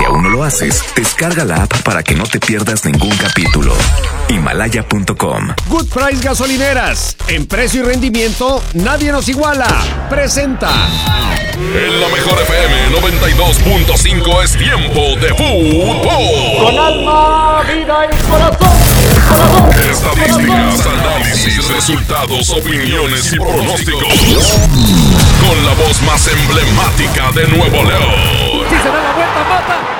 Si aún no lo haces, descarga la app para que no te pierdas ningún capítulo. Himalaya.com. Good Price Gasolineras. En precio y rendimiento, nadie nos iguala. Presenta. En la mejor FM 92.5 es tiempo de fútbol. Con alma, vida y corazón. corazón Estadísticas, análisis, resultados, opiniones y pronósticos. Con la voz más emblemática de Nuevo León. Si se da la vuelta, mata,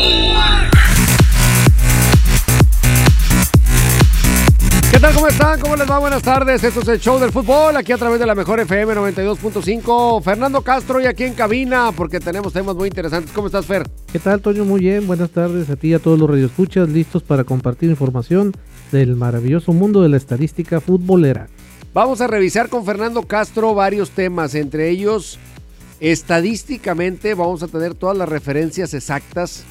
Tal? ¿Cómo están? ¿Cómo les va? Buenas tardes. Esto es el show del fútbol aquí a través de la mejor FM 92.5. Fernando Castro y aquí en cabina porque tenemos temas muy interesantes. ¿Cómo estás, Fer? ¿Qué tal, Toño? Muy bien. Buenas tardes a ti y a todos los radioescuchas listos para compartir información del maravilloso mundo de la estadística futbolera. Vamos a revisar con Fernando Castro varios temas, entre ellos estadísticamente vamos a tener todas las referencias exactas.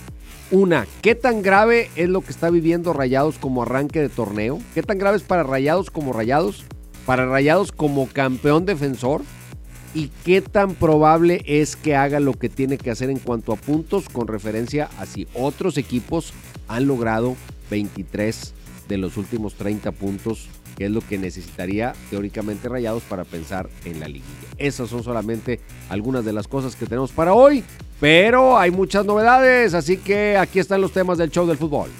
Una, ¿qué tan grave es lo que está viviendo Rayados como arranque de torneo? ¿Qué tan grave es para Rayados como Rayados? Para Rayados como campeón defensor. ¿Y qué tan probable es que haga lo que tiene que hacer en cuanto a puntos con referencia a si otros equipos han logrado 23 de los últimos 30 puntos que es lo que necesitaría teóricamente Rayados para pensar en la liguilla. Esas son solamente algunas de las cosas que tenemos para hoy, pero hay muchas novedades, así que aquí están los temas del show del fútbol.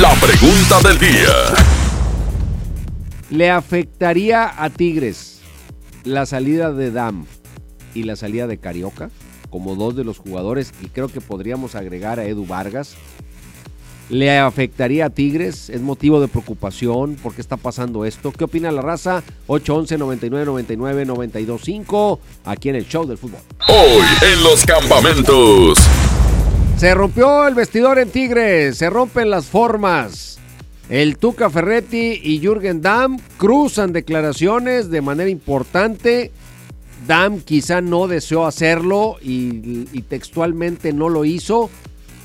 La pregunta del día. ¿Le afectaría a Tigres la salida de Dam y la salida de Carioca como dos de los jugadores y creo que podríamos agregar a Edu Vargas? ¿Le afectaría a Tigres? ¿Es motivo de preocupación? ¿Por qué está pasando esto? ¿Qué opina la raza? 811 99 99 925 aquí en el show del fútbol. Hoy en los campamentos. Se rompió el vestidor en Tigres, se rompen las formas. El Tuca Ferretti y Jürgen Damm cruzan declaraciones de manera importante. Damm quizá no deseó hacerlo y, y textualmente no lo hizo,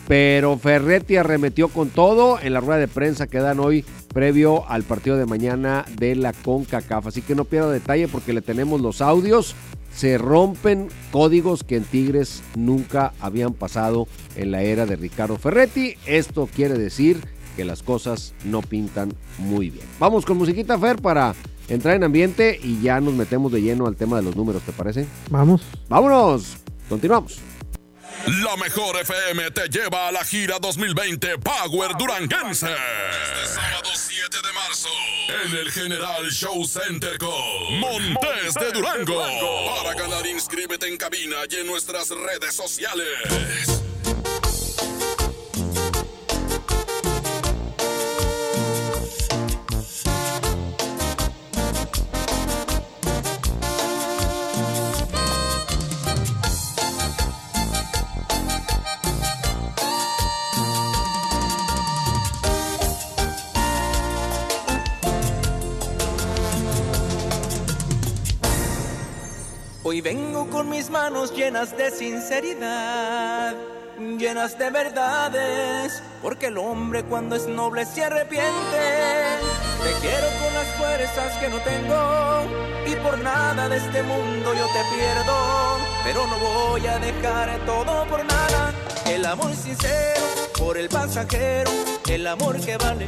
pero Ferretti arremetió con todo en la rueda de prensa que dan hoy previo al partido de mañana de la CONCACAF. Así que no pierda detalle porque le tenemos los audios. Se rompen códigos que en Tigres nunca habían pasado en la era de Ricardo Ferretti. Esto quiere decir que las cosas no pintan muy bien. Vamos con musiquita Fer para entrar en ambiente y ya nos metemos de lleno al tema de los números, ¿te parece? Vamos. Vámonos. Continuamos. La mejor FM te lleva a la gira 2020 Power Duranguense. Este sábado 7 de marzo en el General Show Center con Montes de Durango. Para ganar, inscríbete en cabina y en nuestras redes sociales. Hoy vengo con mis manos llenas de sinceridad, llenas de verdades, porque el hombre cuando es noble se arrepiente. Te quiero con las fuerzas que no tengo y por nada de este mundo yo te pierdo, pero no voy a dejar todo por nada. El amor sincero por el pasajero, el amor que vale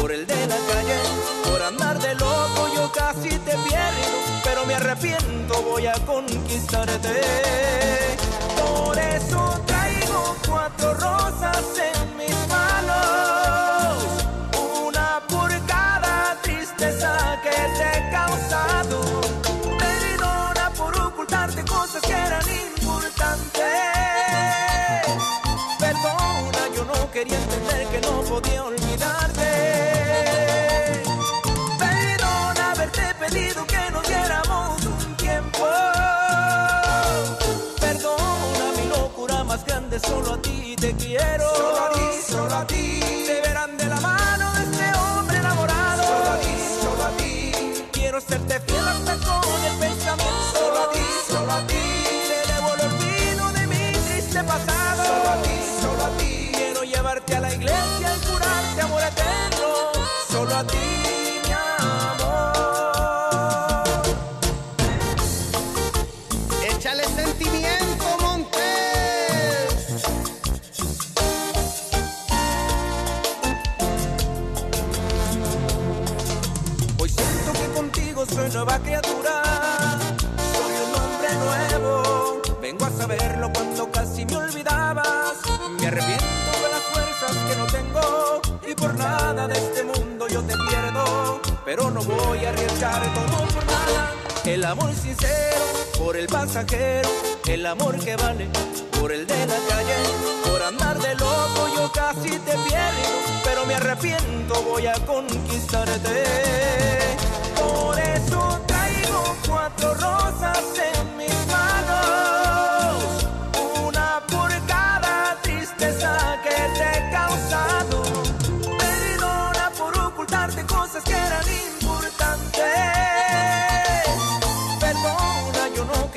por el de la calle, por andar de loco yo casi te pierdo, pero me arrepiento, voy a conquistarte. Por eso traigo cuatro rosas quería entender que no podía olvidarte. Perdona haberte pedido que nos diéramos un tiempo. Perdona mi locura más grande, solo a ti te te quiero. Solo a ti, solo a ti. Te verán de la mano de este hombre enamorado. Solo a ti, solo a ti. Quiero serte fiel hasta con arrepiento de las fuerzas que no tengo. Y por nada de este mundo yo te pierdo. Pero no voy a arriesgar todo por nada. El amor sincero por el pasajero. El amor que vale por el de la calle. Por andar de loco yo casi te pierdo. Pero me arrepiento, voy a conquistarte. Por eso traigo cuatro rosas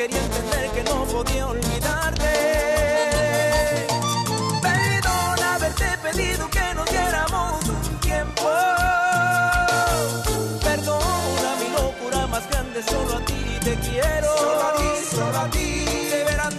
quería entender que no podía olvidarte. Perdona haberte pedido que nos diéramos un tiempo. Perdona mi locura más grande, solo a ti te quiero. Solo a ti, solo a ti. De la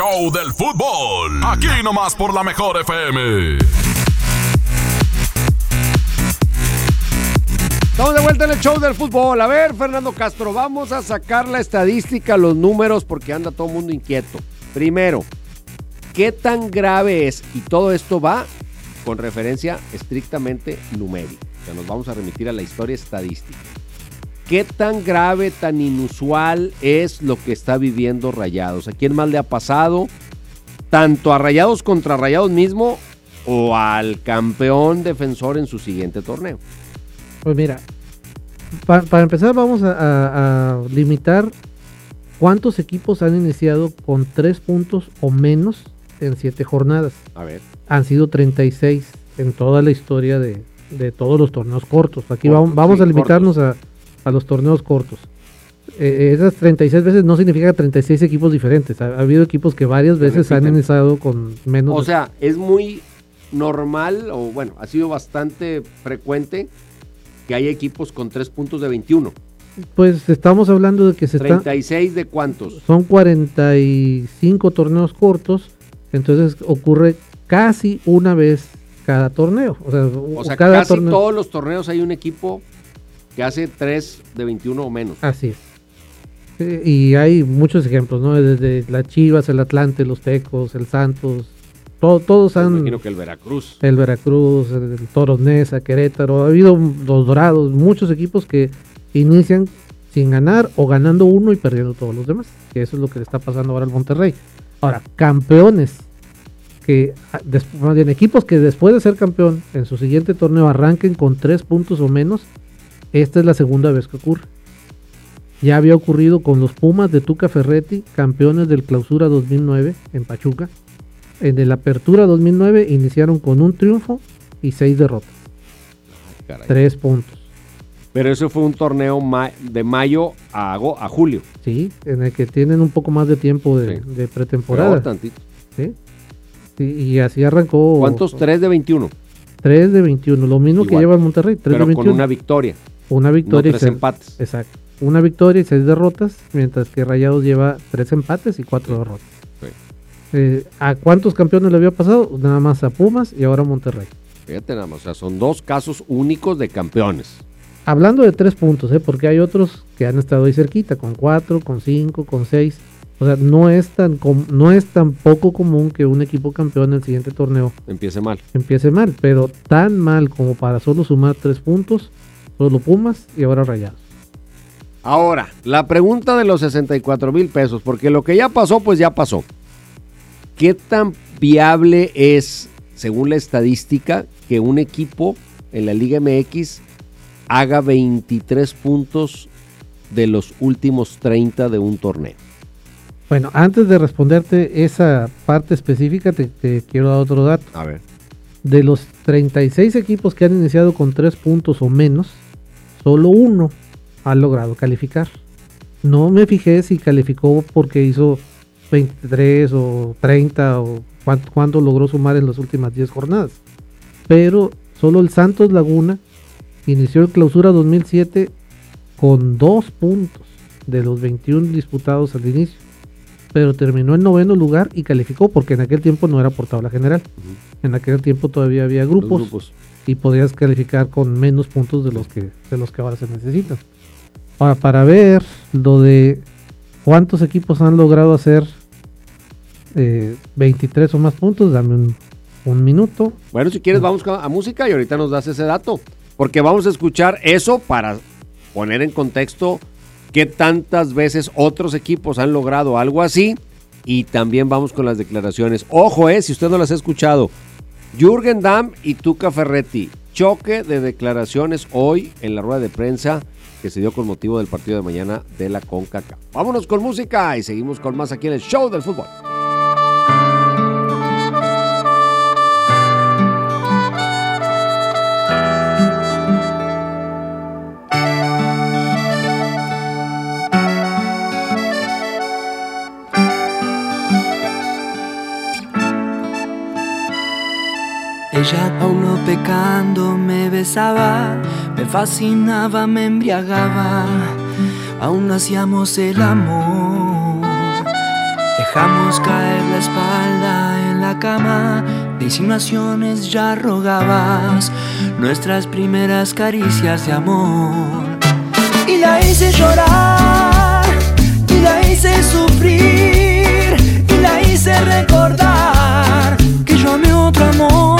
show del fútbol. Aquí nomás por la mejor FM. Estamos de vuelta en el show del fútbol. A ver, Fernando Castro, vamos a sacar la estadística, los números, porque anda todo el mundo inquieto. Primero, ¿qué tan grave es? Y todo esto va con referencia estrictamente numérica. O sea, nos vamos a remitir a la historia estadística. ¿Qué tan grave, tan inusual es lo que está viviendo Rayados? ¿A quién más le ha pasado? Tanto a Rayados contra Rayados mismo o al campeón defensor en su siguiente torneo. Pues mira, pa- para empezar vamos a, a- a limitar cuántos equipos han iniciado con tres puntos o menos en siete jornadas. A ver. Han sido 36 en toda la historia de, de todos los torneos cortos. Aquí Cortos, vamos, vamos sí, a limitarnos a, a los torneos cortos. Eh, esas 36 veces no significa 36 equipos diferentes. Ha, ha habido equipos que varias veces han iniciado con menos. O sea, es muy normal, o bueno, ha sido bastante frecuente que haya equipos con tres puntos de 21. pues estamos hablando de que se está, 36 de cuántos. son 45 torneos cortos, entonces ocurre casi una vez cada torneo. O sea, O sea, cada casi torneo. todos los torneos hay un equipo que hace 3 de 21 o menos. Así es. Y hay muchos ejemplos, ¿no? Desde las Chivas, el Atlante, los Tecos, el Santos, todo- todos Me han... imagino que el Veracruz. El Veracruz, el Toros Neza, Querétaro, ha habido los Dorados, muchos equipos que inician sin ganar o ganando uno y perdiendo todos los demás. Que eso es lo que le está pasando ahora al Monterrey. Ahora, campeones, que ah, más bien, equipos que después de ser campeón en su siguiente torneo arranquen con tres puntos o menos, esta es la segunda vez que ocurre. Ya había ocurrido con los Pumas de Tuca Ferretti, campeones del Clausura 2009 en Pachuca. En el Apertura 2009 iniciaron con un triunfo y seis derrotas, Caray. tres puntos. Pero eso fue un torneo de mayo a, julio. Sí, en el que tienen un poco más de tiempo de, Sí. de pretemporada. tantito. ¿sí? Sí, y así arrancó. ¿Cuántos? 3 de 21. 3 de 21, lo mismo que lleva el Monterrey, 3 de Pero 21. con una victoria. Una No victoria y seis- empates. Exacto. Una victoria y seis derrotas, mientras que Rayados lleva tres empates y cuatro Sí. derrotas. Sí. Eh, ¿A cuántos campeones le había pasado? Nada más a Pumas y ahora a Monterrey. Fíjate nada más. O sea, son dos casos únicos de campeones. Hablando de tres puntos, ¿eh? porque hay otros que han estado ahí cerquita, con cuatro, con cinco, con seis. O sea, no es tan com- no es tan poco común que un equipo campeón en el siguiente torneo Empiece mal. empiece mal, pero tan mal como para solo sumar tres puntos, solo Pumas y ahora Rayados. Ahora, la pregunta de los 64 mil pesos, porque lo que ya pasó, pues ya pasó. ¿Qué tan viable es, según la estadística, que un equipo en la Liga MX haga 23 puntos de los últimos 30 de un torneo? Bueno, antes de responderte esa parte específica, te, te quiero dar otro dato. A ver. De los 36 equipos que han iniciado con 3 puntos o menos, solo uno ha logrado calificar. No me fijé si calificó porque hizo 23 o 30 o cuánto, cuánto logró sumar en las últimas 10 jornadas. Pero solo el Santos Laguna inició el clausura 2007 con 2 puntos de los 21 disputados al inicio. Pero terminó en noveno lugar y calificó porque en aquel tiempo no era por tabla general. En aquel tiempo todavía había Los grupos. Y podías calificar con menos puntos de los que de los que ahora se necesitan. Ahora, para ver lo de cuántos equipos han logrado hacer eh, 23 o más puntos, dame un, un minuto. Bueno, si quieres vamos a música y ahorita nos das ese dato. Porque vamos a escuchar eso para poner en contexto qué tantas veces otros equipos han logrado algo así. Y también vamos con las declaraciones. Ojo, eh, si usted no las ha escuchado. Jürgen Damm y Tuca Ferretti. Choque de declaraciones hoy en la rueda de prensa que se dio con motivo del partido de mañana de la CONCACAF. Vámonos con música y seguimos con más aquí en el show del fútbol. Ella aún no pecando me besaba, me fascinaba, me embriagaba, aún hacíamos el amor. Dejamos caer la espalda en la cama, de insinuaciones ya rogabas nuestras primeras caricias de amor. Y la hice llorar, y la hice sufrir, y la hice recordar que yo amé otro amor,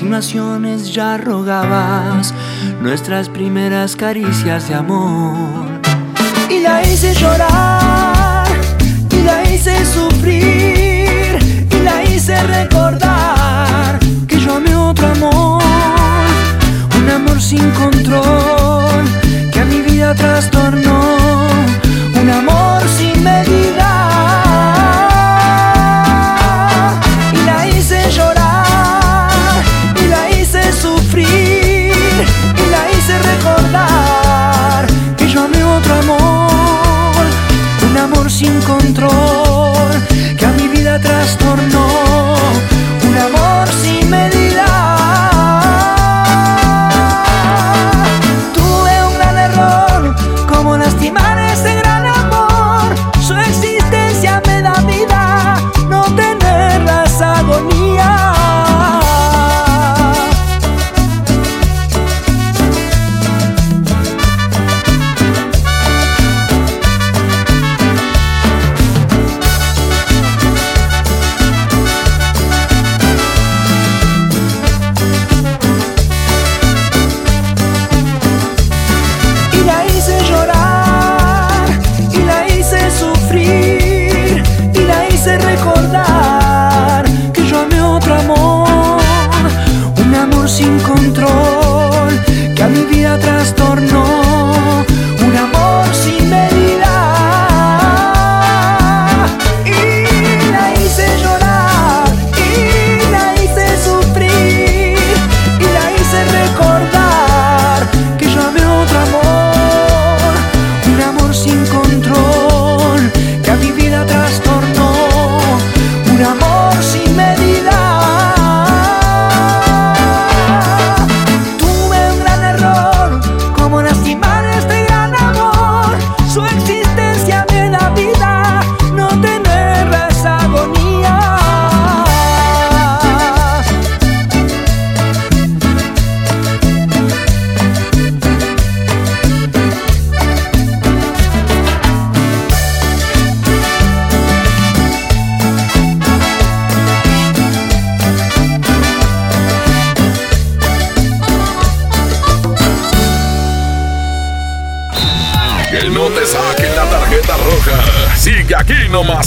insinuaciones ya rogabas nuestras primeras caricias de amor. Y la hice llorar y la hice sufrir y la hice recordar que yo amé otro amor,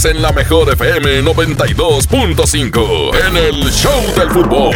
en la mejor FM 92.5 en el Show del Fútbol.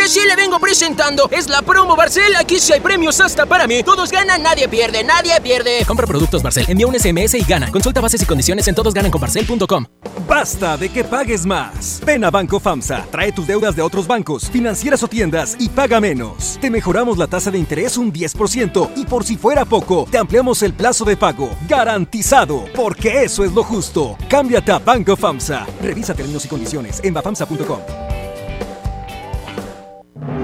Mire, sí le vengo presentando. Es la promo Barcel. Aquí sí hay premios hasta para mí. Todos ganan, nadie pierde, nadie pierde. Compra productos Barcel, envía un SMS y gana. Consulta bases y condiciones en todosgananconbarcel.com. Basta de que pagues más. Ven a Banco FAMSA, trae tus deudas de otros bancos, financieras o tiendas y paga menos. Te mejoramos la tasa de interés un 10% y por si fuera poco, te ampliamos el plazo de pago. Garantizado, porque eso es lo justo. Cámbiate a Banco FAMSA. Revisa términos y condiciones en bafamsa.com.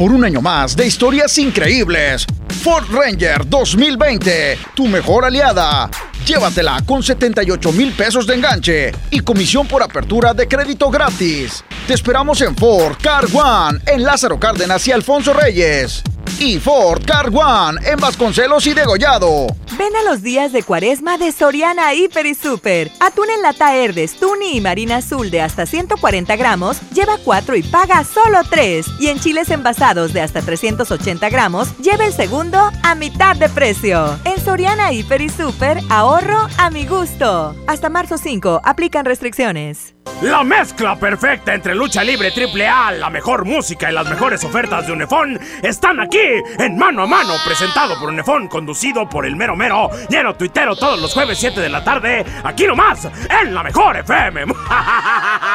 Por un año más de historias increíbles. Ford Ranger 2020, tu mejor aliada. Llévatela con 78 mil pesos de enganche y comisión por apertura de crédito gratis. Te esperamos en Ford Car One, en Lázaro Cárdenas y Alfonso Reyes. Y Ford Car One, en Vasconcelos y Degollado. Ven a los días de cuaresma de Soriana Hiper y Super. Atún en lata Herdes, Tuni y Marina Azul de hasta 140 gramos, lleva 4 y paga solo 3. Y en chiles envasados de hasta 380 gramos, lleva el segundo a mitad de precio. En Soriana Hiper y Super, ahorro a mi gusto. Hasta marzo 5, aplican restricciones. La mezcla perfecta entre lucha libre triple A, la mejor música y las mejores ofertas de Unefón están aquí en Mano a Mano, presentado por Unefón, conducido por el mero mero, lleno tuitero todos los jueves 7 de la tarde, aquí nomás, en la mejor FM.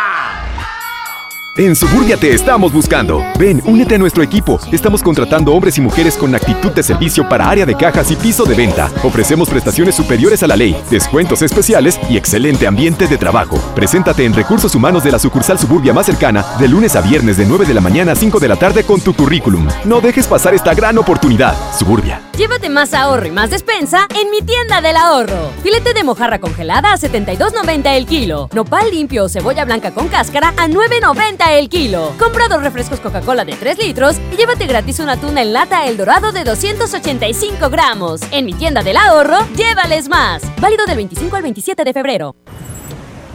En Suburbia te estamos buscando. Ven, únete a nuestro equipo. Estamos contratando hombres y mujeres con actitud de servicio para área de cajas y piso de venta. Ofrecemos prestaciones superiores a la ley, descuentos especiales y excelente ambiente de trabajo. Preséntate en Recursos Humanos de la sucursal Suburbia más cercana de lunes a viernes de 9 de la mañana a 5 de la tarde con tu currículum. No dejes pasar esta gran oportunidad. Suburbia. Llévate más ahorro y más despensa en mi tienda del ahorro. Filete de mojarra congelada a 72.90 el kilo. Nopal limpio o cebolla blanca con cáscara a 9.90 60 el kilo. Compra dos refrescos Coca-Cola de 3 litros y llévate gratis una tuna en lata El Dorado de 285 gramos. En mi tienda del ahorro, llévales más. Válido del 25 al 27 de febrero.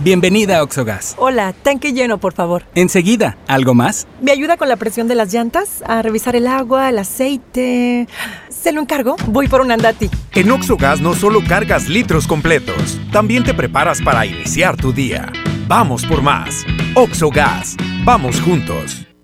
Bienvenida a Oxogas. Hola, tanque lleno, por favor. Enseguida, ¿algo más? ¿Me ayuda con la presión de las llantas? A revisar el agua, el aceite. ¿Se lo encargo? Voy por un andati. En Oxogas no solo cargas litros completos, también te preparas para iniciar tu día. Vamos por más. Oxogas. Vamos juntos.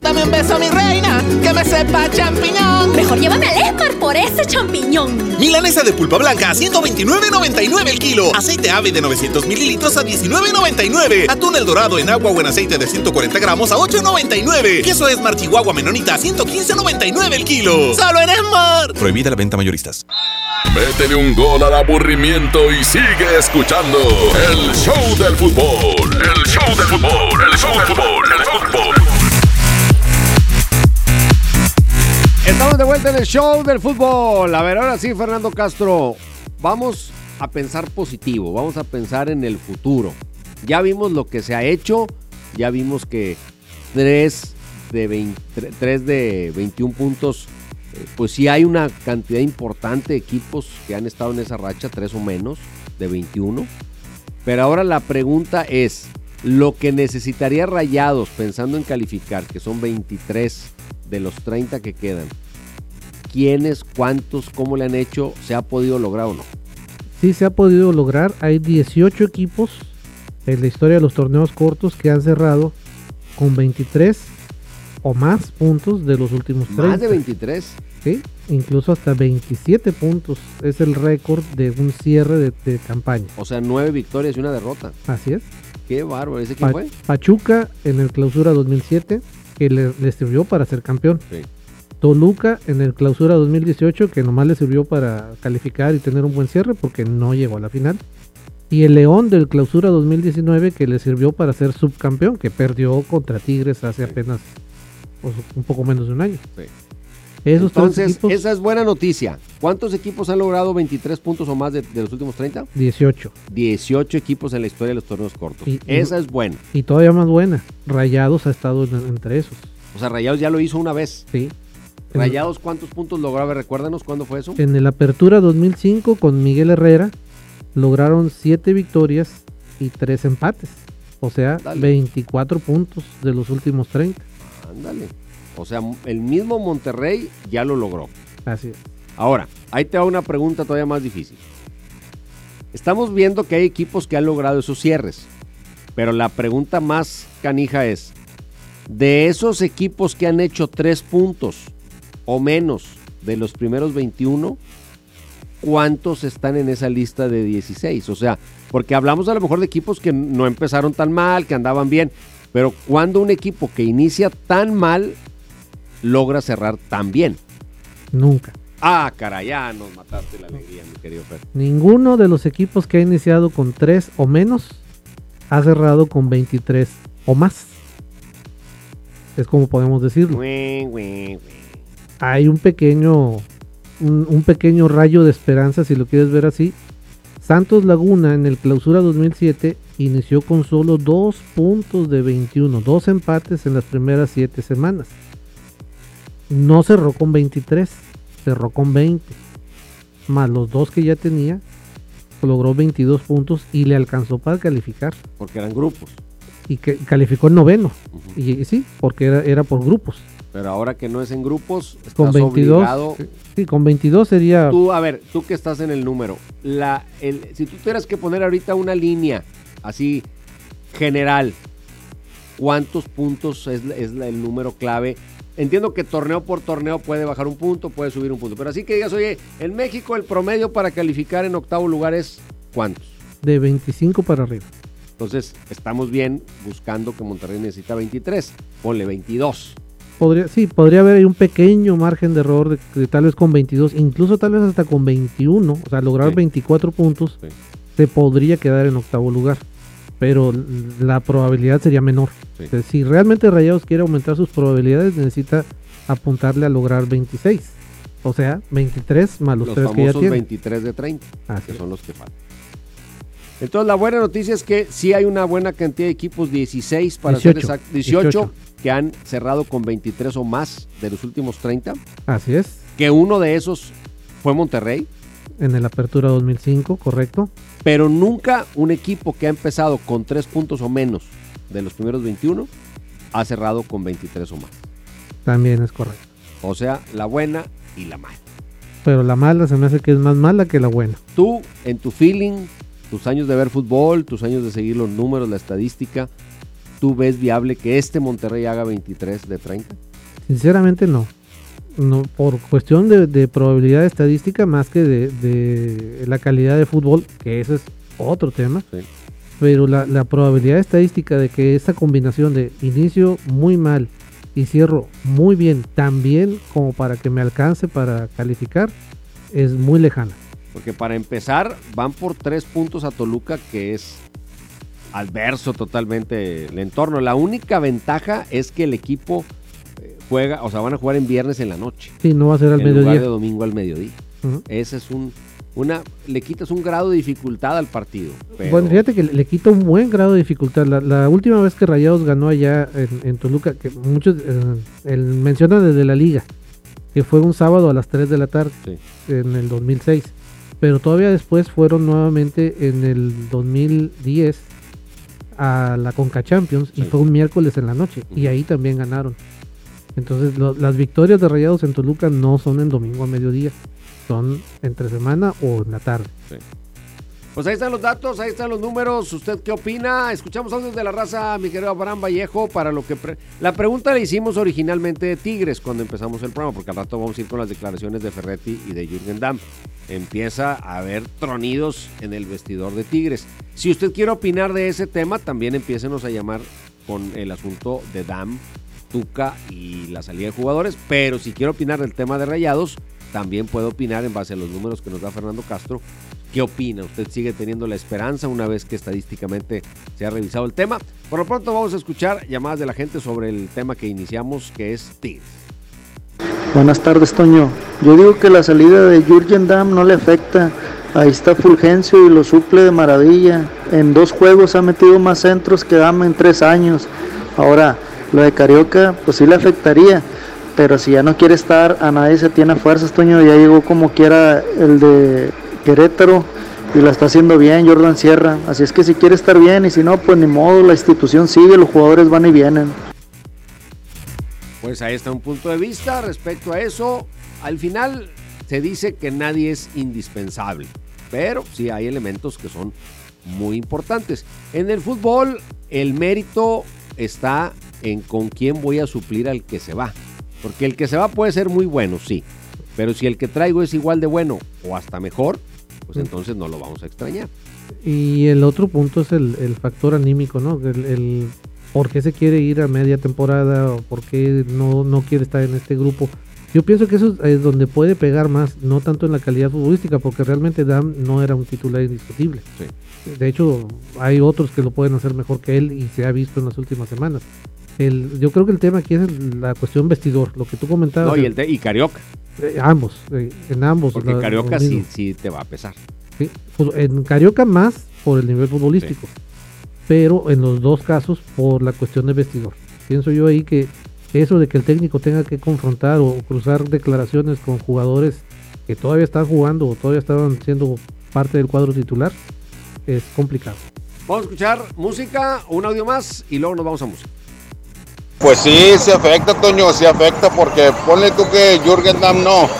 Dame un beso, mi reina, que me sepa champiñón. Mejor llévame al Esmar por ese champiñón. Milanesa de pulpa blanca a 129.99 el kilo. Aceite ave de 900 mililitros a 19.99. Atún el dorado en agua o en aceite de 140 gramos a 8.99. Queso Esmar Chihuahua Menonita a 115.99 el kilo. ¡Solo en Esmar! Prohibida la venta mayoristas. Métele un gol al aburrimiento y sigue escuchando el show del fútbol. El show del fútbol. El show del fútbol. El fútbol. Estamos de vuelta en el show del fútbol. A ver, ahora sí, Fernando Castro, vamos a pensar positivo, vamos a pensar en el futuro. Ya vimos lo que se ha hecho, ya vimos que 3 de, 20, 3 de 21 puntos, eh, pues sí hay una cantidad importante de equipos que han estado en esa racha, 3 o menos, de 21. Pero ahora la pregunta es, lo que necesitaría Rayados pensando en calificar, que son 23 de los 30 que quedan, ¿quiénes, cuántos, cómo le han hecho, se ha podido lograr o no? Sí, se ha podido lograr. Hay 18 equipos en la historia de los torneos cortos que han cerrado con 23 o más puntos de los últimos 30. Más de 23. Sí, incluso hasta 27 puntos es el récord de un cierre de, de campaña. O sea, 9 victorias y una derrota. Así es. Qué bárbaro, ¿ese quién Pa- fue? Pachuca en el clausura 2007, que le, le sirvió para ser campeón. Sí. Toluca en el clausura 2018, que nomás le sirvió para calificar y tener un buen cierre porque no llegó a la final. Y el León del clausura 2019, que le sirvió para ser subcampeón, que perdió contra Tigres hace apenas pues, un poco menos de un año. Esos tres Entonces, equipos, esa es buena noticia. ¿Cuántos equipos han logrado 23 puntos o más de, de los últimos 30? 18. 18 equipos en la historia de los torneos cortos. Y- y- esa es buena. Y todavía más buena, Rayados ha estado en- entre esos. O sea, Rayados ya lo hizo una vez. Sí. Rayados, ¿cuántos puntos logró? A ver, recuérdanos cuándo fue eso. En el Apertura 2005 con Miguel Herrera lograron 7 victorias y 3 empates. O sea, Dale. 24 puntos de los últimos 30. Ándale. O sea, el mismo Monterrey ya lo logró. Así es. Ahora, ahí te va una pregunta todavía más difícil. Estamos viendo que hay equipos que han logrado esos cierres, pero la pregunta más canija es, de esos equipos que han hecho tres puntos o menos de los primeros 21, ¿cuántos están en esa lista de 16? O sea, porque hablamos a lo mejor de equipos que no empezaron tan mal, que andaban bien, pero cuando un equipo que inicia tan mal logra cerrar tan bien. Nunca. Ah, caray, ya nos mataste la alegría, mi querido Fer. Ninguno de los equipos que ha iniciado con 3 o menos ha cerrado con 23 o más. Es como podemos decirlo. Güey, güey, güey. Hay un pequeño un, un pequeño rayo de esperanza si lo quieres ver así. Santos Laguna en el clausura 2007 inició con solo 2 puntos de 21, dos empates en las primeras 7 semanas. No cerró con 23, cerró con 20. Más los dos que ya tenía, logró 22 puntos y le alcanzó para calificar. Porque eran grupos. Y que calificó en noveno. y, y sí, porque era, era por grupos. Pero ahora que no es en grupos, estás Con 22. obligado. Sí, con 22 sería. Tú, a ver, tú que estás en el número, la, el, si tú tuvieras que poner ahorita una línea así general, ¿cuántos puntos es, es el número clave? Entiendo que torneo por torneo puede bajar un punto, puede subir un punto, pero así que digas, oye, en México el promedio para calificar en octavo lugar es ¿cuántos? De 25 para arriba. Entonces, estamos bien buscando que Monterrey necesita 23. Ponle 22. Podría, sí, podría haber ahí un pequeño margen de error de, de tal vez con 22, incluso tal vez hasta con 21, o sea, lograr 24 puntos, se podría quedar en octavo lugar. Pero la probabilidad sería menor. Sí. Sea, si realmente Rayados quiere aumentar sus probabilidades, necesita apuntarle a lograr 26. O sea, 23 más los, Los tres que ya tiene. 23 de 30, Así que es. son los que faltan. Entonces, la buena noticia es que sí hay una buena cantidad de equipos, 16 para 18, ser exacto, 18, 18. que han cerrado con 23 o más de los últimos 30. Así es. Que uno de esos fue Monterrey, En el Apertura 2005, correcto. pero nunca un equipo que ha empezado con 3 puntos o menos de los primeros 21 ha cerrado con 23 o más. También es correcto. O sea, la buena y la mala. Pero la mala se me hace que es más mala que la buena. Tú, en tu feeling, tus años de ver fútbol, tus años de seguir los números, la estadística, ¿tú ves viable que este Monterrey haga 23 de 30? Sinceramente no. no por cuestión de, de probabilidad estadística más que de, de la calidad de fútbol, que ese es otro tema. Pero la, la probabilidad estadística de que esa combinación de inicio muy mal y cierro muy bien, tan bien como para que me alcance para calificar, es muy lejana. Porque para empezar, van por 3 puntos a Toluca, que es adverso totalmente el entorno. La única ventaja es que el equipo eh, juega, o sea, van a jugar en viernes en la noche. Sí, no va a ser al en lugar mediodía. de domingo al mediodía. Ese es un, una, le quitas un grado de dificultad al partido. pero- Bueno, fíjate que le, le quita un buen grado de dificultad. La, la última vez que Rayados ganó allá en, en Toluca, que muchos eh, el, mencionan desde la liga, que fue un sábado a las 3 de la tarde en el 2006. Pero todavía después fueron nuevamente en el 2010 a la Conca Champions y fue un miércoles en la noche y ahí también ganaron. Entonces lo- las victorias de Rayados en Toluca no son en domingo a mediodía, son entre semana o en la tarde. Pues ahí están los datos, ahí están los números. ¿Usted qué opina? Escuchamos audios de la raza, mi querido Abraham Vallejo, para lo que... La pregunta la hicimos originalmente de Tigres cuando empezamos el programa, porque al rato vamos a ir con las declaraciones de Ferretti y de Jürgen Damm. Empieza a haber tronidos en el vestidor de Tigres. Si usted quiere opinar de ese tema, también empiécenos a llamar con el asunto de Dam, Tuca y la salida de jugadores. Pero si quiere opinar del tema de Rayados, también puede opinar en base a los números que nos da Fernando Castro. ¿Qué opina? ¿Usted sigue teniendo la esperanza una vez que estadísticamente se ha revisado el tema? Por lo pronto vamos a escuchar llamadas de la gente sobre el tema que iniciamos, que es Tigres. Buenas tardes, Toño. Yo digo que la salida de Jürgen Damm no le afecta. Ahí está Fulgencio y lo suple de maravilla. En dos juegos ha metido más centros que Damm en tres años. Ahora, lo de Carioca, pues sí le afectaría. Pero si ya no quiere estar, a nadie se tiene fuerzas, Toño. Ya llegó como quiera el de Querétaro y lo está haciendo bien Jordan Sierra. Así es que si quiere estar bien y si no, pues ni modo, la institución sigue, los jugadores van y vienen. Pues ahí está un punto de vista respecto a eso. Al final se dice que nadie es indispensable, pero sí hay elementos que son muy importantes. En el fútbol el mérito está en con quién voy a suplir al que se va. Porque el que se va puede ser muy bueno, sí. Pero si el que traigo es igual de bueno o hasta mejor, pues Mm. entonces no lo vamos a extrañar. Y el otro punto es el, el factor anímico, ¿no? El, el por qué se quiere ir a media temporada o por qué no, no quiere estar en este grupo. Yo pienso que eso es donde puede pegar más, no tanto en la calidad futbolística, porque realmente Dam no era un titular indiscutible. De hecho, hay otros que lo pueden hacer mejor que él y se ha visto en las últimas semanas. El, yo creo que el tema aquí es el- la cuestión vestidor, lo que tú comentabas. No, y, el- de- y Carioca. eh, ambos, eh, en ambos. Porque la- Carioca sí, sí te va a pesar. Sí, fu- En Carioca más por el nivel futbolístico, pero en los dos casos por la cuestión de vestidor. Pienso yo ahí que eso de que el técnico tenga que confrontar o cruzar declaraciones con jugadores que todavía están jugando o todavía estaban siendo parte del cuadro titular es complicado. Vamos a escuchar música, un audio más y luego nos vamos a música. Pues sí, se afecta, Toño, sí afecta, porque ponle tú que Jürgen Damm no.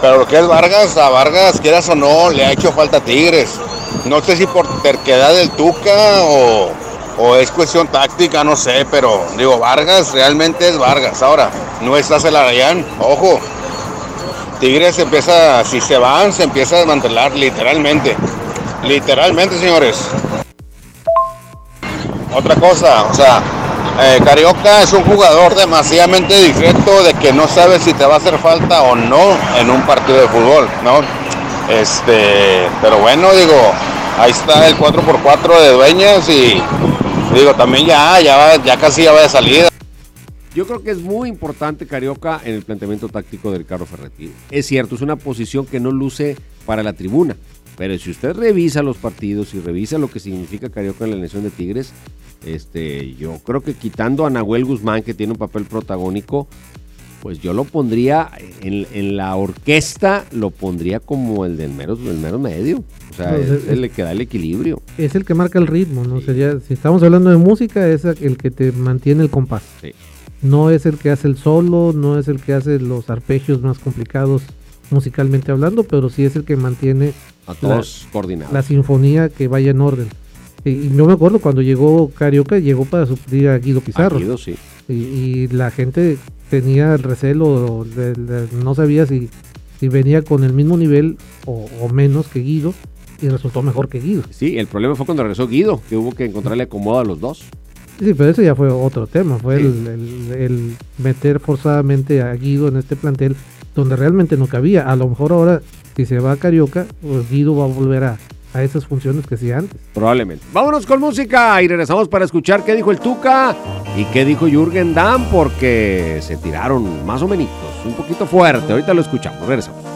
Pero lo que es Vargas, a Vargas, quieras o no, le ha hecho falta Tigres. No sé si por terquedad del Tuca o, o es cuestión táctica, no sé, pero digo, Vargas realmente es Vargas. Ahora, no está Celarayán, ojo. Tigres empieza, si se van, se empieza a desmantelar, literalmente. Literalmente, señores. otra cosa, o sea, eh, Carioca es un jugador demasiadamente discreto de que no sabe si te va a hacer falta o no en un partido de fútbol, ¿no? Este, pero bueno, digo, ahí está el 4x4 de dueñas y digo, también ya, ya, ya casi ya va de salida. Yo creo que es muy importante Carioca en el planteamiento táctico del Carro Ferretti. Es cierto, es una posición que no luce para la tribuna. Pero si usted revisa los partidos y revisa lo que significa Carioca en la elección de Tigres, este, yo creo que quitando a Nahuel Guzmán, que tiene un papel protagónico, pues yo lo pondría en, en la orquesta, lo pondría como el del mero, el mero medio. O sea, No, es, es- el que da el equilibrio. Es el que marca el ritmo, ¿no? Sería, si estamos hablando de música, es el que te mantiene el compás. No es el que hace el solo, no es el que hace los arpegios más complicados musicalmente hablando, pero sí es el que mantiene A todos coordinados. la sinfonía que vaya en orden. Y, yo me acuerdo cuando llegó Carioca, llegó para suplir a Guido Pizarro. A Guido, sí. Y, y la gente tenía el recelo, de- de- no sabía si, si venía con el mismo nivel o, o menos que Guido, y resultó mejor que Guido. Sí, el problema fue cuando regresó Guido, que hubo que encontrarle acomodo a los dos. Sí, pero eso ya fue otro tema, fue el, el- el meter forzadamente a Guido en este plantel donde realmente no cabía. A lo mejor ahora, si se va a Carioca, pues Guido va a volver a, a esas funciones que hacía antes. Probablemente. Vámonos con música y regresamos para escuchar qué dijo el Tuca y qué dijo Jürgen Damm, porque se tiraron más o menos, un poquito fuerte. Ahorita lo escuchamos, regresamos.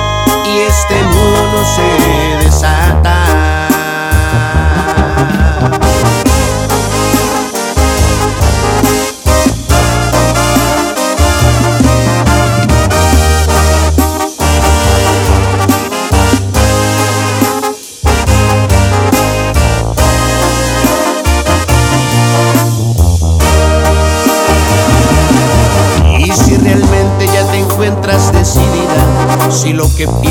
que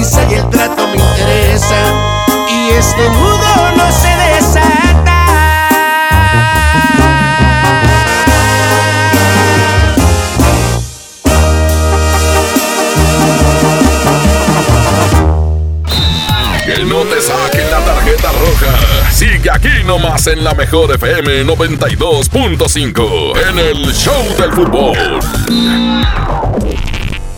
y el trato me interesa, y este nudo no se desata. Que no te saquen la tarjeta roja. Sigue aquí nomás en la mejor FM 92.5 en el Show del Fútbol.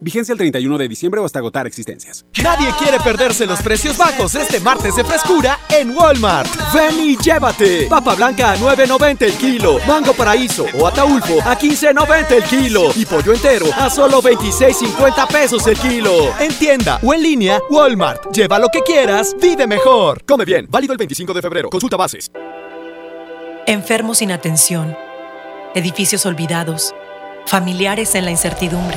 Vigencia el 31 de diciembre o hasta agotar existencias. Nadie quiere perderse los precios bajos este martes de frescura en Walmart. Ven y llévate. Papa blanca a 9.90 el kilo. Mango paraíso o ataulfo a 15.90 el kilo. Y pollo entero a solo 26.50 pesos el kilo. En tienda o en línea, Walmart. Lleva lo que quieras, vive mejor. Come bien. Válido el 25 de febrero. Consulta bases. Enfermos sin atención. Edificios olvidados. Familiares en la incertidumbre.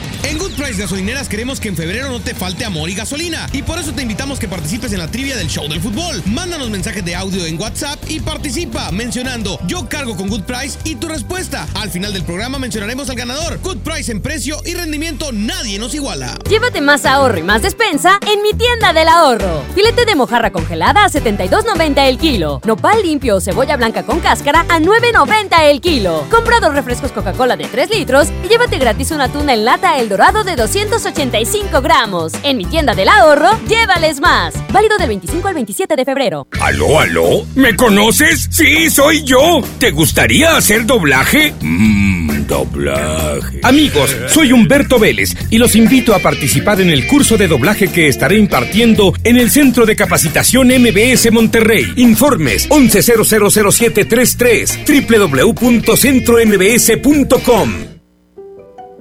En Good Price Gasolineras queremos que en febrero no te falte amor y gasolina. Y por eso te invitamos que participes en la trivia del show del fútbol. Mándanos mensajes de audio en WhatsApp y participa mencionando yo cargo con Good Price y tu respuesta. Al final del programa mencionaremos al ganador. Good Price en precio y rendimiento nadie nos iguala. Llévate más ahorro y más despensa en mi tienda del ahorro. Filete de mojarra congelada a 72.90 el kilo. Nopal limpio o cebolla blanca con cáscara a 9.90 el kilo. Compra dos refrescos Coca-Cola de 3 litros y llévate gratis una tuna en lata El Dorado de 285 gramos. En mi tienda del ahorro, llévales más. Válido del 25 al 27 de febrero. ¿Aló, aló? ¿Me conoces? Sí, soy yo. ¿Te gustaría hacer doblaje? Mmm, doblaje. Amigos, soy Humberto Vélez y los invito a participar en el curso de doblaje que estaré impartiendo en el Centro de Capacitación MBS Monterrey. Informes 11000733 www.centrombs.com.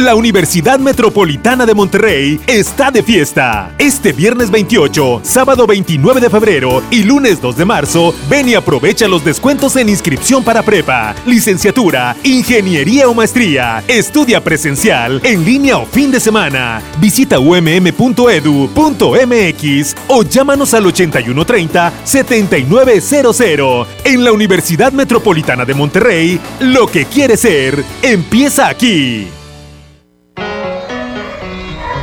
La Universidad Metropolitana de Monterrey está de fiesta. Este viernes 28, sábado 29 de febrero y lunes 2 de marzo, ven y aprovecha los descuentos en inscripción para prepa, licenciatura, ingeniería o maestría. Estudia presencial, en línea o fin de semana. Visita umm.edu.mx o llámanos al 8130-7900. En la Universidad Metropolitana de Monterrey, lo que quiere ser, empieza aquí.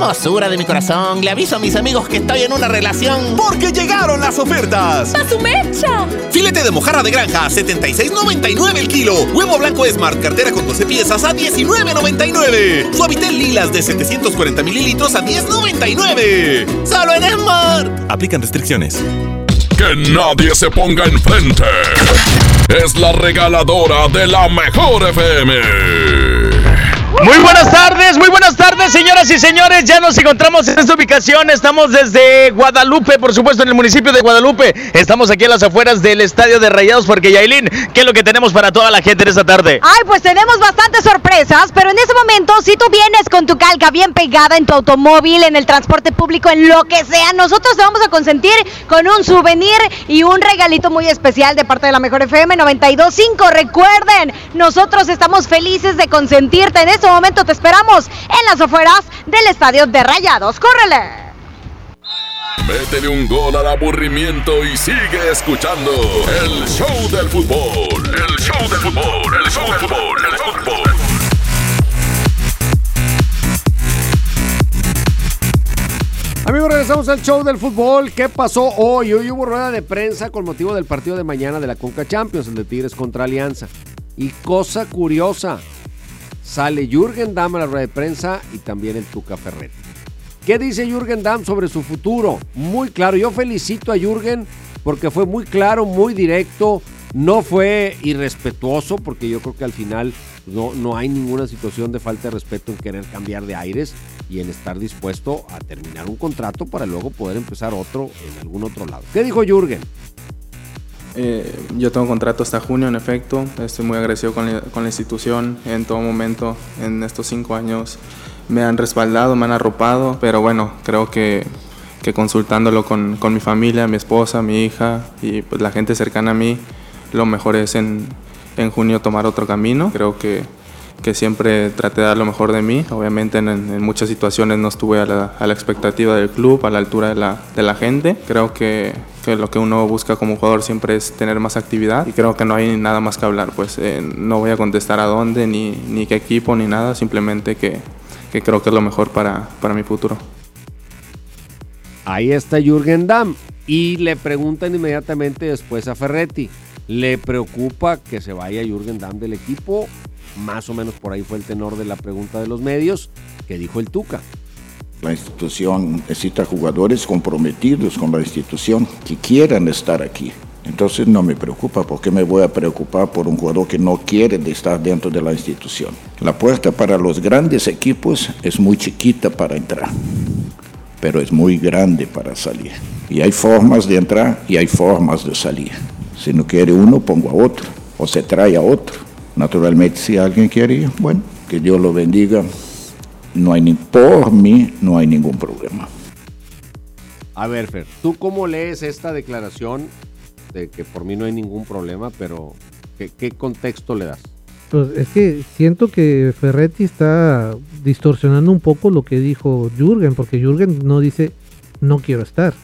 Hermosura de mi corazón, le aviso a mis amigos que estoy en una relación. Porque llegaron las ofertas. ¡A su mecha! Filete de mojarra de granja a 76.99 el kilo. Huevo blanco Smart, cartera con 12 piezas a 19.99. Suavitel lilas de 740 mililitros a 10.99. Solo en Smart. Aplican restricciones. Que nadie se ponga enfrente. Es la regaladora de la mejor FM. Muy buenas tardes, muy buenas tardes, señoras y señores. Ya nos encontramos en esta ubicación. Estamos desde Guadalupe, por supuesto, en el municipio de Guadalupe. Estamos aquí a las afueras del estadio de Rayados, porque Yailin, ¿qué es lo que tenemos para toda la gente en esta tarde? Ay, pues tenemos bastantes sorpresas, pero en este momento, si tú vienes con tu calca bien pegada en tu automóvil, en el transporte público, en lo que sea, nosotros te vamos a consentir con un souvenir y un regalito muy especial de parte de la Mejor FM 925. Recuerden, nosotros estamos felices de consentirte en momento te esperamos en las afueras del estadio de Rayados. ¡Córrele! Métele un gol al aburrimiento y sigue escuchando el show del fútbol. El show del fútbol, el show del fútbol, el show del fútbol. Amigos, regresamos al show del fútbol. ¿Qué pasó hoy? Hoy hubo rueda de prensa con motivo del partido de mañana de la Conca Champions, el de Tigres contra Alianza. Y cosa curiosa, sale Jürgen Damm a la rueda de prensa y también el Tuca Ferretti. ¿Qué dice Jürgen Damm sobre su futuro? Muy claro, yo felicito a Jürgen porque fue muy claro, muy directo, no fue irrespetuoso porque yo creo que al final no, no hay ninguna situación de falta de respeto en querer cambiar de aires y en estar dispuesto a terminar un contrato para luego poder empezar otro en algún otro lado. ¿Qué dijo Jürgen? Eh, yo tengo contrato hasta junio, en efecto. Estoy muy agradecido con la, con la institución en todo momento. En estos cinco años me han respaldado, me han arropado, pero bueno, creo que, consultándolo con, con, mi familia, mi esposa, mi hija y pues la gente cercana a mí, lo mejor es en, en junio tomar otro camino. Creo que, que siempre traté de dar lo mejor de mí. Obviamente en, muchas situaciones no estuve a la, expectativa del club, a la altura de la, gente. Creo que, lo que uno busca como jugador siempre es tener más actividad y creo que no hay nada más que hablar. Pues eh, no voy a contestar a dónde, ni, ni qué equipo, ni nada, simplemente que, que creo que es lo mejor para, para mi futuro. Ahí está Jürgen Damm y le preguntan inmediatamente después a Ferretti. ¿Le preocupa que se vaya Jürgen Damm del equipo? Más o menos por ahí fue el tenor de la pregunta de los medios que dijo el Tuca. La institución necesita jugadores comprometidos con la institución que quieran estar aquí. Entonces no me preocupa porque me voy a preocupar por un jugador que no quiere estar dentro de la institución. La puerta para los grandes equipos es muy chiquita para entrar, pero es muy grande para salir. Y hay formas de entrar y hay formas de salir. Si no quiere uno, pongo a otro o se trae a otro. Naturalmente, si alguien quiere ir, bueno, que Dios lo bendiga. No hay ni por mí, no hay ningún problema. A ver, Fer, ¿tú cómo lees esta declaración de que por mí no hay ningún problema, pero ¿qué, qué contexto le das? Pues es que siento que Ferretti está distorsionando un poco lo que dijo Jürgen, porque Jürgen no dice no quiero estar.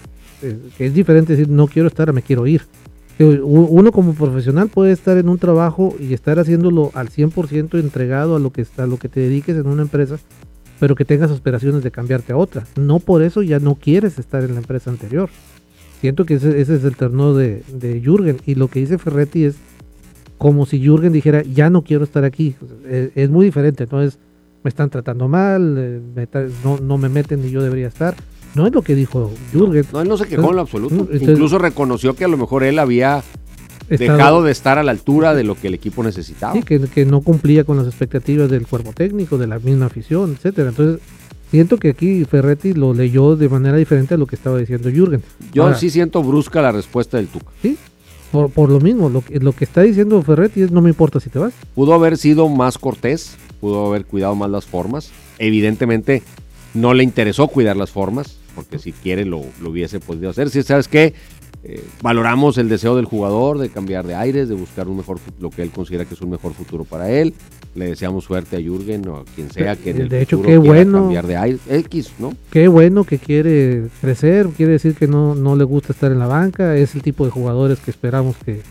Que es diferente decir no quiero estar a me quiero ir. Uno como profesional puede estar en un trabajo y estar haciéndolo al 100% entregado a lo que a lo que te dediques en una empresa, pero que tengas aspiraciones de cambiarte a otra. No por eso ya no quieres estar en la empresa anterior. Siento que ese, es el terno de, de, Jürgen. Y lo que dice Ferretti es como si Jürgen dijera, ya no quiero estar aquí. Es, es muy diferente. Entonces, me están tratando mal, eh, no, no me meten ni yo debería estar. No es lo que dijo Jürgen. No, él no se quejó en lo absoluto. Entonces, Incluso reconoció que a lo mejor él había estado, dejado de estar a la altura de lo que el equipo necesitaba. Sí, que, que, no cumplía con las expectativas del cuerpo técnico, de la misma afición, etcétera. Entonces, siento que aquí Ferretti lo leyó de manera diferente a lo que estaba diciendo Jürgen. Yo Ahora, sí siento brusca la respuesta del Tuca. Sí. Por, por lo mismo, lo que, lo que está diciendo Ferretti es no me importa si te vas. Pudo haber sido más cortés, pudo haber cuidado más las formas. Evidentemente no le interesó cuidar las formas, porque si quiere lo, lo hubiese podido hacer. Si sabes que eh, valoramos el deseo del jugador de cambiar de aires, de buscar un mejor lo que él considera que es un mejor futuro para él. Le deseamos suerte a Jürgen o a quien sea que en el de hecho futuro qué bueno cambiar de aires, X, ¿no? Qué bueno que quiere crecer, quiere decir que no, no le gusta estar en la banca, es el tipo de jugadores que esperamos que,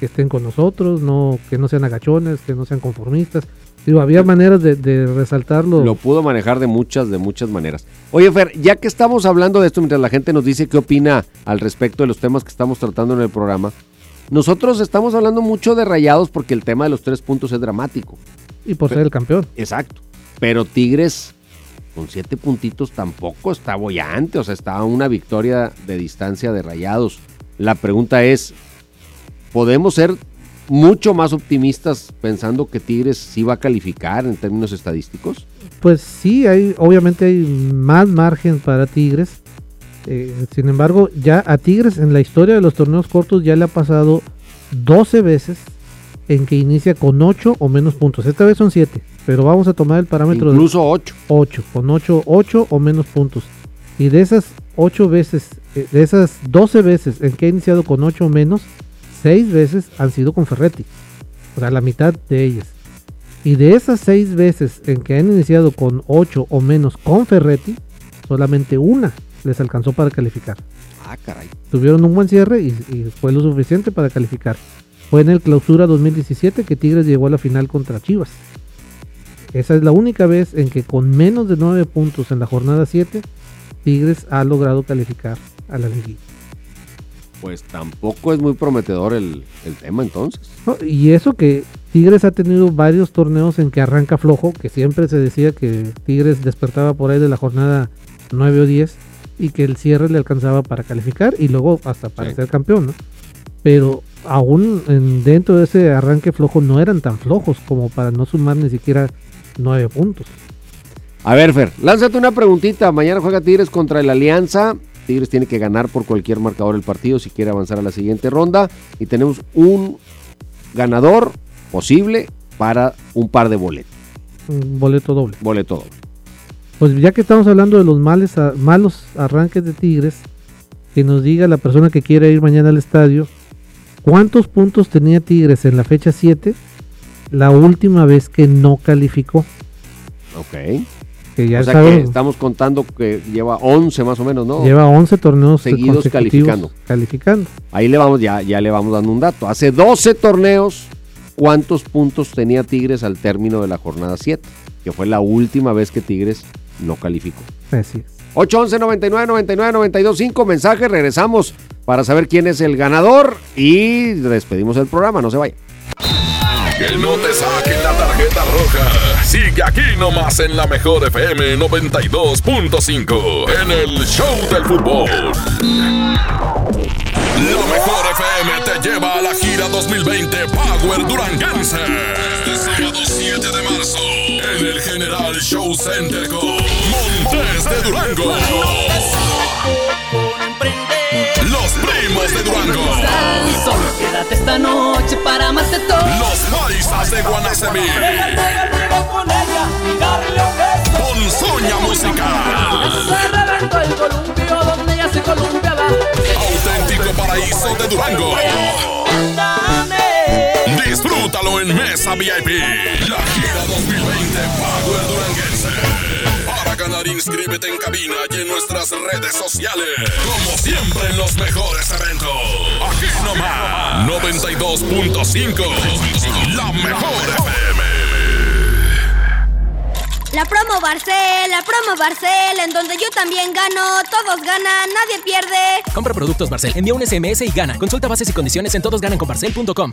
que estén con nosotros, no que no sean agachones, que no sean conformistas. Digo, había maneras de, de, resaltarlo. Lo pudo manejar de muchas, de muchas maneras. Oye, Fer, ya que estamos hablando de esto, mientras la gente nos dice qué opina al respecto de los temas que estamos tratando en el programa, nosotros estamos hablando mucho de rayados porque el tema de los tres puntos es dramático. Y por Pero, ser el campeón. Exacto. Pero Tigres, con siete puntitos, tampoco está bollante. O sea, está a una victoria de distancia de rayados. La pregunta es, ¿podemos ser mucho más optimistas pensando que Tigres sí va a calificar en términos estadísticos? Pues sí, hay, obviamente hay más margen para Tigres. Eh, sin embargo, ya a Tigres en la historia de los torneos cortos ya le ha pasado 12 veces en que inicia con 8 o menos puntos. Esta vez son 7, pero vamos a tomar el parámetro Incluso 8. 8, con 8, 8 o menos puntos. Y de esas 8 veces, eh, de esas 12 veces en que ha iniciado con 8 o menos, seis veces han sido con Ferretti. O sea, la mitad de ellas. Y de esas seis veces en que han iniciado con 8 o menos con Ferretti, solamente una les alcanzó para calificar. Ah, caray. Tuvieron un buen cierre y, y fue lo suficiente para calificar. Fue en el clausura 2017 que Tigres llegó a la final contra Chivas. Esa es la única vez en que con menos de 9 puntos en la jornada 7, Tigres ha logrado calificar a la liguilla. Pues tampoco es muy prometedor el, el tema entonces. No, y eso que Tigres ha tenido varios torneos en que arranca flojo, que siempre se decía que Tigres despertaba por ahí de la jornada 9 o 10 y que el cierre le alcanzaba para calificar y luego hasta para Sí. ser campeón, ¿no? Pero aún en- dentro de ese arranque flojo no eran tan flojos como para no sumar ni siquiera 9 puntos. A ver, Fer, lánzate una preguntita. Mañana juega Tigres contra el Alianza. Tigres tiene que ganar por cualquier marcador el partido si quiere avanzar a la siguiente ronda. Y tenemos un ganador posible para un par de boletos. Un boleto doble. Boleto doble. Pues ya que estamos hablando de los males a- malos arranques de Tigres, que nos diga la persona que quiere ir mañana al estadio, ¿cuántos puntos tenía Tigres en la fecha 7 la última vez que no calificó? Ok. Que ya o sea que estamos contando que lleva 11 más o menos, ¿no? lleva 11 torneos seguidos calificando. calificando. Ahí le vamos, ya, ya le vamos dando un dato. Hace 12 torneos, ¿cuántos puntos tenía Tigres al término de la jornada 7? Que fue la última vez que Tigres no calificó. Así es. 811 99 99 92 5 mensajes, regresamos para saber quién es el ganador y despedimos el programa, no se vaya. Que no te saquen la tarjeta Sigue aquí nomás en la mejor FM 92.5 en el Show del Fútbol. La mejor FM te lleva a la gira 2020 Power Duranguense. Este sábado 7 de marzo en el General Show Center con Montes de Durango. Los primos de Durango. Solo quédate esta noche para amarte todo. Los paisas de Guanacemí. con ella y darle un beso. Ponzoña musical. Se reventó el columpio donde ella se columpiaba. Auténtico paraíso de Durango. Disfrútalo en Mesa VIP. La gira 2020 Power inscríbete en cabina y en nuestras redes sociales. Como siempre en los mejores eventos. Aquí nomás. 92.5. La mejor FM. La promo Barcel, la promo Barcel, en donde yo también gano, todos ganan, nadie pierde. Compra productos Barcel, envía un SMS y gana. Consulta bases y condiciones en todosgananconbarcel.com.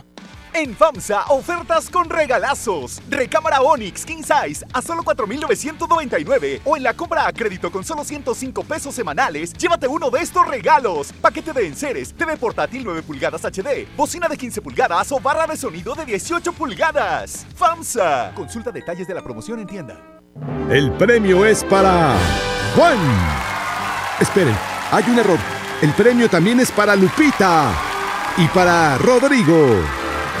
En FAMSA, ofertas con regalazos. Recámara Onix King Size a solo 4,999. O en la compra a crédito con solo 105 pesos semanales, llévate uno de estos regalos. Paquete de enseres, TV portátil 9 pulgadas HD, bocina de 15 pulgadas o barra de sonido de 18 pulgadas. FAMSA. Consulta detalles de la promoción en tienda. El premio es para Juan. Esperen, hay un error. El premio también es para Lupita y para Rodrigo.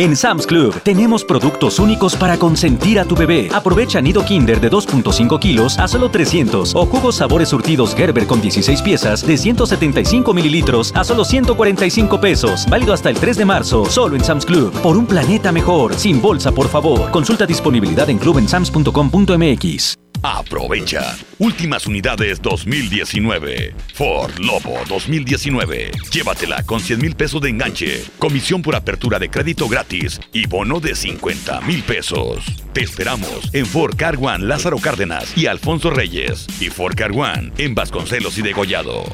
En Sam's Club tenemos productos únicos para consentir a tu bebé. Aprovecha nido Kinder de 2.5 kilos a solo 300 o jugos sabores surtidos Gerber con 16 piezas de 175 mililitros a solo 145 pesos. Válido hasta el 3 de marzo, solo en Sam's Club. Por un planeta mejor, sin bolsa, por favor. Consulta disponibilidad en clubensams.com.mx. Aprovecha. Últimas unidades 2019. Ford Lobo 2019. Llévatela con 100 mil pesos de enganche, comisión por apertura de crédito gratis y bono de 50 mil pesos. Te esperamos en Ford Car One Lázaro Cárdenas y Alfonso Reyes y Ford Car One en Vasconcelos y Degollado.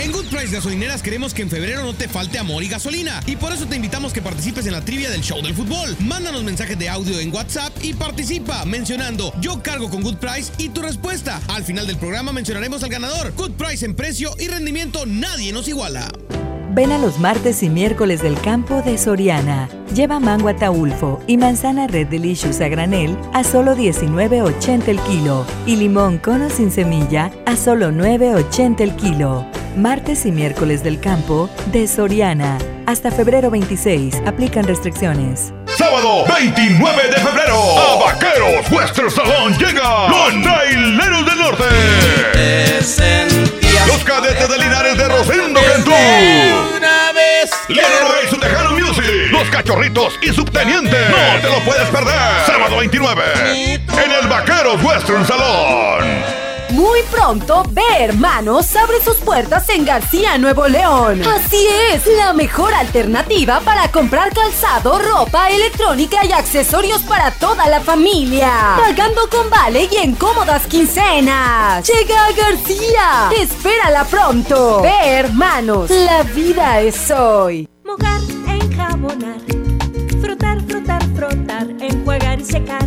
En Good Price Gasolineras queremos que en febrero no te falte amor y gasolina. Y por eso te invitamos que participes en la trivia del show del fútbol. Mándanos mensajes de audio en WhatsApp y participa mencionando yo cargo con Good Price y tu respuesta. Al final del programa mencionaremos al ganador. Good Price en precio y rendimiento nadie nos iguala. Ven a los martes y miércoles del campo de Soriana. Lleva mango ataulfo y manzana Red Delicious a granel a solo 19.80 el kilo y limón cono sin semilla a solo 9.80 el kilo. Martes y miércoles del campo de Soriana. Hasta febrero 26. Aplican restricciones. Sábado 29 de febrero, a Vaqueros Western Salón llega los Traileros del Norte. Los cadetes de Linares de Rosendo Cantú. Una vez su Tejano Music. Cachorritos y Subteniente. No te lo puedes perder. Sábado 29 en el Vaqueros Western Salón. Muy pronto, Ve Hermanos abre sus puertas en García, Nuevo León. Así es, la mejor alternativa para comprar calzado, ropa, electrónica y accesorios para toda la familia. Pagando con vale y en cómodas quincenas. Llega a García. Espérala pronto. Ve Hermanos, la vida es hoy. Mojar, enjabonar, frotar, frotar, frotar, enjuagar y secar.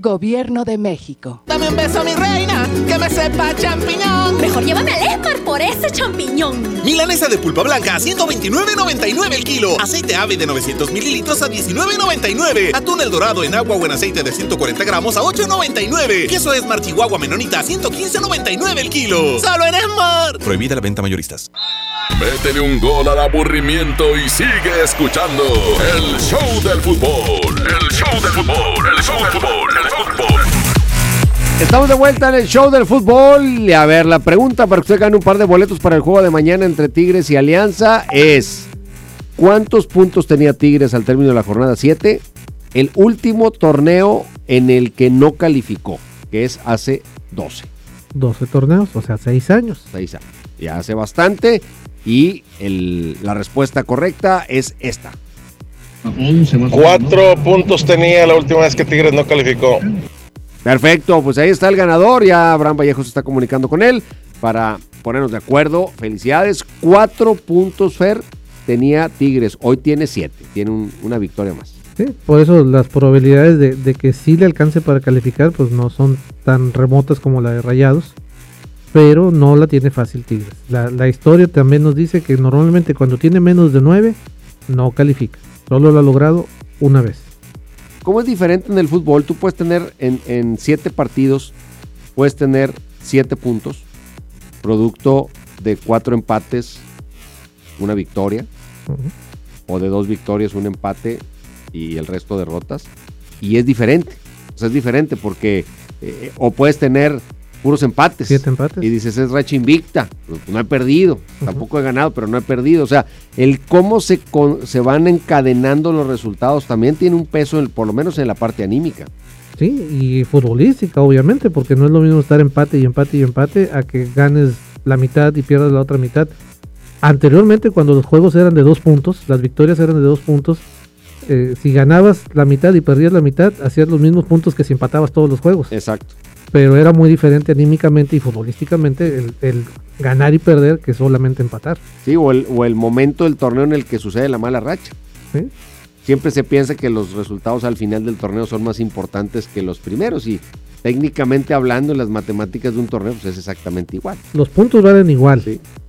Gobierno de México. Dame un beso, mi reina, que me sepa champiñón. Mejor llévame al Esmar por ese champiñón. Milanesa de pulpa blanca a 129.99 el kilo. Aceite ave de 900 mililitros a 19.99. Atún el dorado en agua o en aceite de 140 gramos a 8.99. Queso es Chihuahua menonita a 115.99 el kilo. Solo en Esmar. Prohibida la venta mayoristas. Métele un gol al aburrimiento y sigue escuchando el show del fútbol. El show del fútbol, el show del fútbol, el fútbol. Estamos de vuelta en el show del fútbol. Y a ver, la pregunta para que usted gane un par de boletos para el juego de mañana entre Tigres y Alianza es: ¿Cuántos puntos tenía Tigres al término de la jornada 7? El último torneo en el que no calificó, que es hace 12. 12 torneos, o sea, 6 años. 6 años. Ya hace bastante. Y el- la respuesta correcta es esta. Cuatro puntos tenía la última vez que Tigres no calificó. Perfecto, pues ahí está el ganador. Ya Abraham Vallejo se está comunicando con él para ponernos de acuerdo. Felicidades. Cuatro puntos, Fer, tenía Tigres. Hoy tiene siete. Tiene un- una victoria más. Sí, por eso las probabilidades de, de que sí le alcance para calificar pues no son tan remotas como la de Rayados, pero no la tiene fácil Tigres. La, la historia también nos dice que normalmente cuando tiene menos de 9 no califica, solo lo ha logrado una vez. ¿Cómo es diferente en el fútbol? Tú puedes tener en, en siete partidos, puedes tener siete puntos, producto de cuatro empates, una victoria, o de dos victorias, un empate y el resto derrotas. Y es diferente. O sea, es diferente porque eh, o puedes tener puros empates. Siete empates. Y dices, es racha invicta. No he perdido. Tampoco he ganado, pero no he perdido. O sea, el cómo se, con- se van encadenando los resultados también tiene un peso, en- por lo menos en la parte anímica. Sí, y futbolística obviamente, porque no es lo mismo estar empate y empate y empate a que ganes la mitad y pierdas la otra mitad. Anteriormente, cuando los juegos eran de dos puntos, las victorias eran de dos puntos, eh, si ganabas la mitad y perdías la mitad, hacías los mismos puntos que si empatabas todos los juegos. Exacto. Pero era muy diferente anímicamente y futbolísticamente el, el ganar y perder que solamente empatar. Sí, o el, o el momento del torneo en el que sucede la mala racha. Sí. Siempre se piensa que los resultados al final del torneo son más importantes que los primeros y técnicamente hablando en las matemáticas de un torneo pues es exactamente igual. Los puntos valen igual,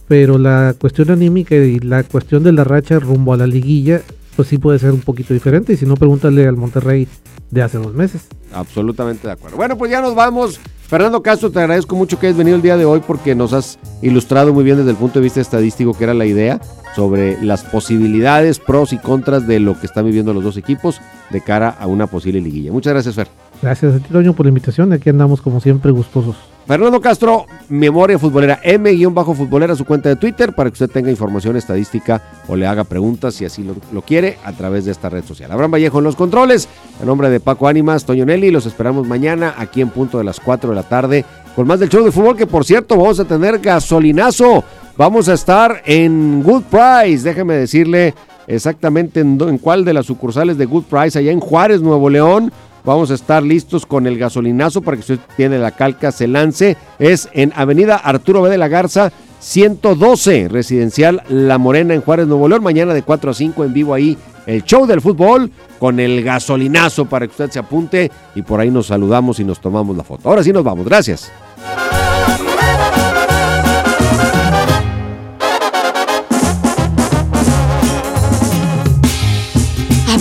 pero la cuestión anímica y la cuestión de la racha rumbo a la liguilla, pues sí puede ser un poquito diferente. Y si no, pregúntale al Monterrey de hace dos meses. Absolutamente de acuerdo. Bueno, pues ya nos vamos. Fernando Castro, te agradezco mucho que hayas venido el día de hoy porque nos has ilustrado muy bien desde el punto de vista estadístico que era la idea sobre las posibilidades, pros y contras de lo que están viviendo los dos equipos de cara a una posible liguilla. Muchas gracias, Fer. Gracias a ti, Toño, por la invitación. Aquí andamos como siempre gustosos. Fernando Castro, Memoria Futbolera, M-Futbolera, su cuenta de Twitter, para que usted tenga información estadística o le haga preguntas si así lo, quiere a través de esta red social. Abraham Vallejo en los controles, a nombre de Paco Ánimas, Toño Nelly, los esperamos mañana aquí en punto de las 4 de la tarde con más del show de fútbol que por cierto vamos a tener gasolinazo. Vamos a estar en Good Price, déjeme decirle exactamente en cuál de las sucursales de Good Price, allá en Juárez, Nuevo León. Vamos a estar listos con el gasolinazo para que usted tiene la calca, se lance. Es en Avenida Arturo B. de la Garza, 112, Residencial La Morena en Juárez, Nuevo León. Mañana de 4 a 5 en vivo ahí el show del fútbol con el gasolinazo para que usted se apunte y por ahí nos saludamos y nos tomamos la foto. Ahora sí nos vamos, gracias.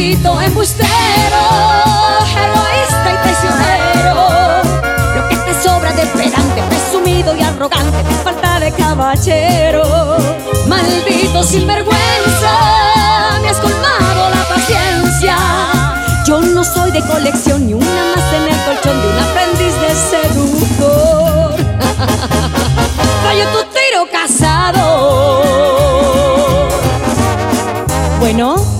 Maldito embustero, egoísta y traicionero. Lo que te sobra de pedante, presumido y arrogante, te falta de caballero. Maldito sinvergüenza, me has colmado la paciencia. Yo no soy de colección ni una más en el colchón de un aprendiz de seductor. Fallo tu tiro casado. Bueno,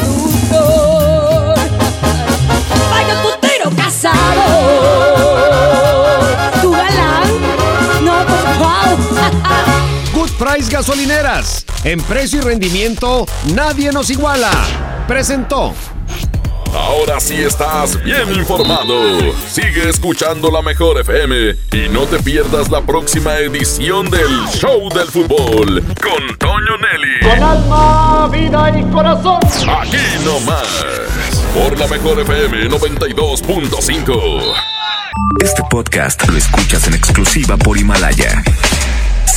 Price Gasolineras. En precio y rendimiento, nadie nos iguala. Presentó. Ahora sí estás bien informado. Sigue escuchando la mejor FM y no te pierdas la próxima edición del Show del Fútbol con Toño Nelly. Con alma, vida y corazón. Aquí nomás. Por la mejor FM 92.5. Este podcast lo escuchas en exclusiva por Himalaya.